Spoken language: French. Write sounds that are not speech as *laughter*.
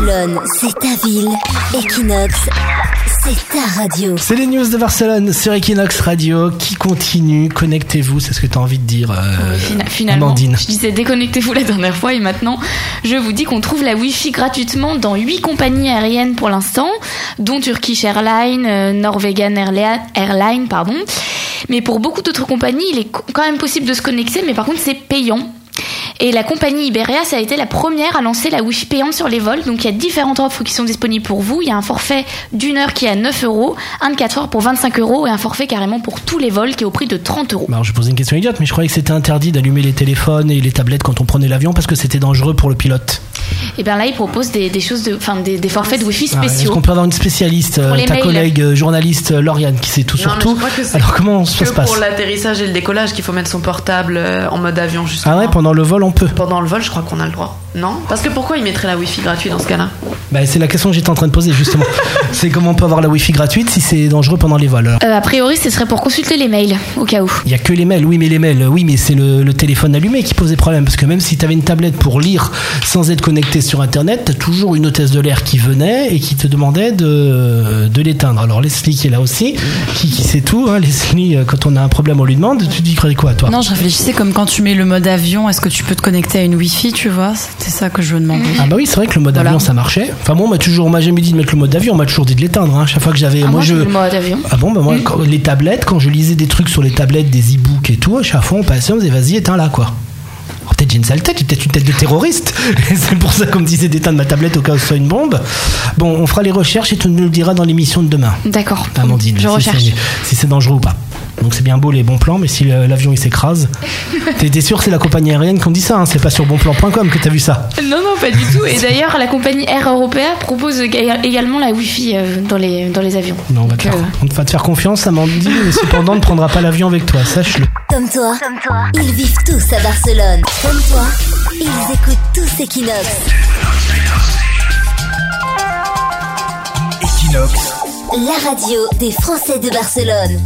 Barcelone, c'est ta ville. Equinox, c'est ta radio. C'est les news de Barcelone sur Equinox Radio qui continue. Connectez-vous, c'est ce que tu as envie de dire, euh, Fina- Finalement, Amandine. je disais déconnectez-vous la dernière fois et maintenant je vous dis qu'on trouve la Wi-Fi gratuitement dans 8 compagnies aériennes pour l'instant, dont Turkish Airlines, euh, Norwegian Airli- Airlines, pardon. Mais pour beaucoup d'autres compagnies, il est quand même possible de se connecter, mais par contre c'est payant. Et la compagnie Iberia, ça a été la première à lancer la Wi-Fi payante sur les vols. Donc il y a différentes offres qui sont disponibles pour vous. Il y a un forfait d'une heure qui est à 9 euros, un de 4 heures pour 25 euros et un forfait carrément pour tous les vols qui est au prix de 30 euros. Alors je posais une question idiote, mais je croyais que c'était interdit d'allumer les téléphones et les tablettes quand on prenait l'avion parce que c'était dangereux pour le pilote. Et bien là, ils proposent des, des choses de, enfin des, des forfaits de Wi-Fi Ah, Est-ce spéciaux. qu'on peut avoir une spécialiste, euh, ta mails. collègue euh, journaliste euh, Lauriane, qui sait tout Non, sur tout je crois que c'est Alors comment ça que se passe pour l'atterrissage et le décollage qu'il faut mettre son portable en mode avion justement. Ah ouais, pendant le vol on peut. Pendant le vol, je crois qu'on a le droit. Non? Parce que pourquoi ils mettraient la Wi-Fi gratuite dans ce cas-là? Bah, c'est la question que j'étais en train de poser justement. *laughs* c'est comment on peut avoir la Wi-Fi gratuite si c'est dangereux pendant les vols. Euh, a priori, ce serait pour consulter les mails, au cas où. Il y a que les mails, oui, mais les mails, oui, mais c'est le, le téléphone allumé qui posait problème. Parce que même si tu avais une tablette pour lire sans être connecté sur Internet, tu as toujours une hôtesse de l'air qui venait et qui te demandait de, de l'éteindre. Alors Leslie qui est là aussi, qui, qui sait tout. Hein. Leslie, euh, quand on a un problème, on lui demande. Tu dis quoi, toi? Non, je réfléchissais comme quand tu mets le mode avion, est-ce que tu peux te connecter à une Wi-Fi, tu vois? C'était ça que je me demandais. Ah bah oui, c'est vrai que le mode Voilà. avion ça marchait. Enfin moi on m'a toujours, on m'a jamais dit de mettre le mode avion, on m'a toujours dit de l'éteindre. Hein. Chaque fois que j'avais, Ah, moi, je. le mode avion. Ah bon bah moi quand- les tablettes, quand je lisais des trucs sur les tablettes, des e-books et tout, à chaque fois on passait, on disait vas-y éteins là quoi. Peut-être j'ai une sale tête, j'ai peut-être une tête de terroriste. *laughs* C'est pour ça qu'on me disait d'éteindre ma tablette au cas où ce soit une bombe. Bon, on fera les recherches et tu nous le diras dans l'émission de demain. D'accord. Amandine, Je si recherche. si c'est dangereux ou pas. Donc c'est bien beau les bons plans, mais si l'avion il s'écrase, *laughs* t'es sûr que c'est la compagnie aérienne qui dit ça, hein, c'est pas sur bonplan.com que t'as vu ça. Non, non, pas du tout. Et *laughs* d'ailleurs, la compagnie Air Europea propose éga- également la Wi-Fi euh, dans les, dans les avions. Non, on va, te faire, euh, on va te faire confiance, Amandine, mais *laughs* cependant, on ne prendra pas l'avion avec toi, sache-le. Comme toi, ils vivent tous à Barcelone. Comme toi, ils écoutent tous Equinox. Equinox, La radio des Français de Barcelone.